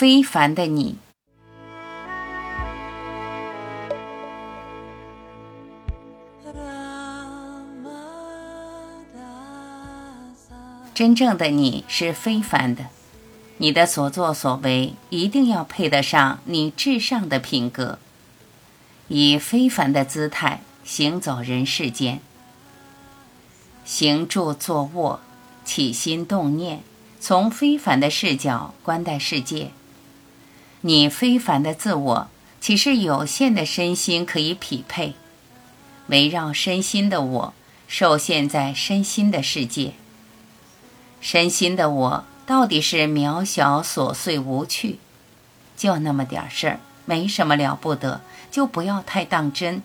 非凡的你。真正的你是非凡的，你的所作所为一定要配得上你至上的品格，以非凡的姿态行走人世间，行住坐卧，起心动念，从非凡的视角观待世界。你非凡的自我，岂是有限的身心可以匹配？围绕身心的我，受限在身心的世界。身心的我到底是渺小、琐碎、无趣，就那么点事儿，没什么了不得，就不要太当真。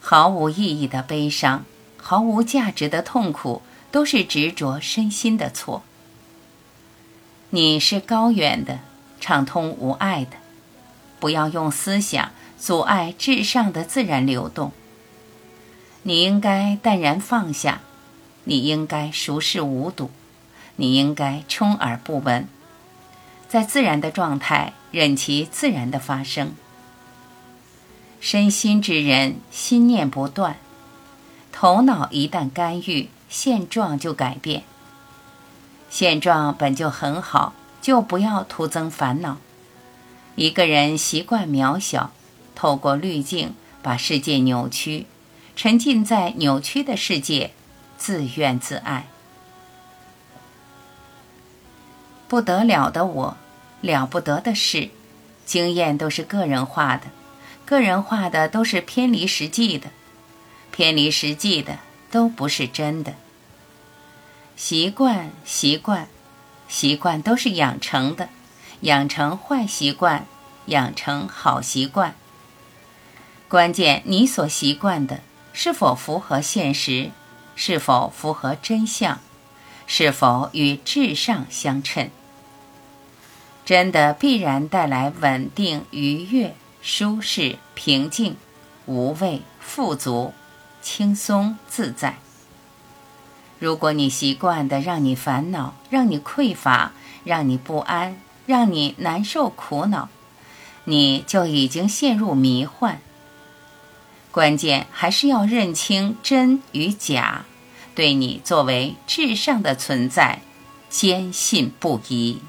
毫无意义的悲伤，毫无价值的痛苦，都是执着身心的错。你是高远的，畅通无碍的，不要用思想阻碍至上的自然流动。你应该淡然放下。你应该熟视无睹，你应该充耳不闻，在自然的状态，任其自然的发生。身心之人，心念不断，头脑一旦干预，现状就改变。现状本就很好，就不要徒增烦恼。一个人习惯渺小，透过滤镜把世界扭曲，沉浸在扭曲的世界。自怨自艾，不得了的我，了不得的事，经验都是个人化的，个人化的都是偏离实际的，偏离实际的都不是真的。习惯，习惯，习惯都是养成的，养成坏习惯，养成好习惯。关键你所习惯的是否符合现实？是否符合真相？是否与至上相称？真的必然带来稳定、愉悦、舒适、平静、无畏、富足、轻松、自在。如果你习惯的让你烦恼、让你匮乏、让你不安、让你难受、苦恼，你就已经陷入迷幻。关键还是要认清真与假，对你作为至上的存在，坚信不疑。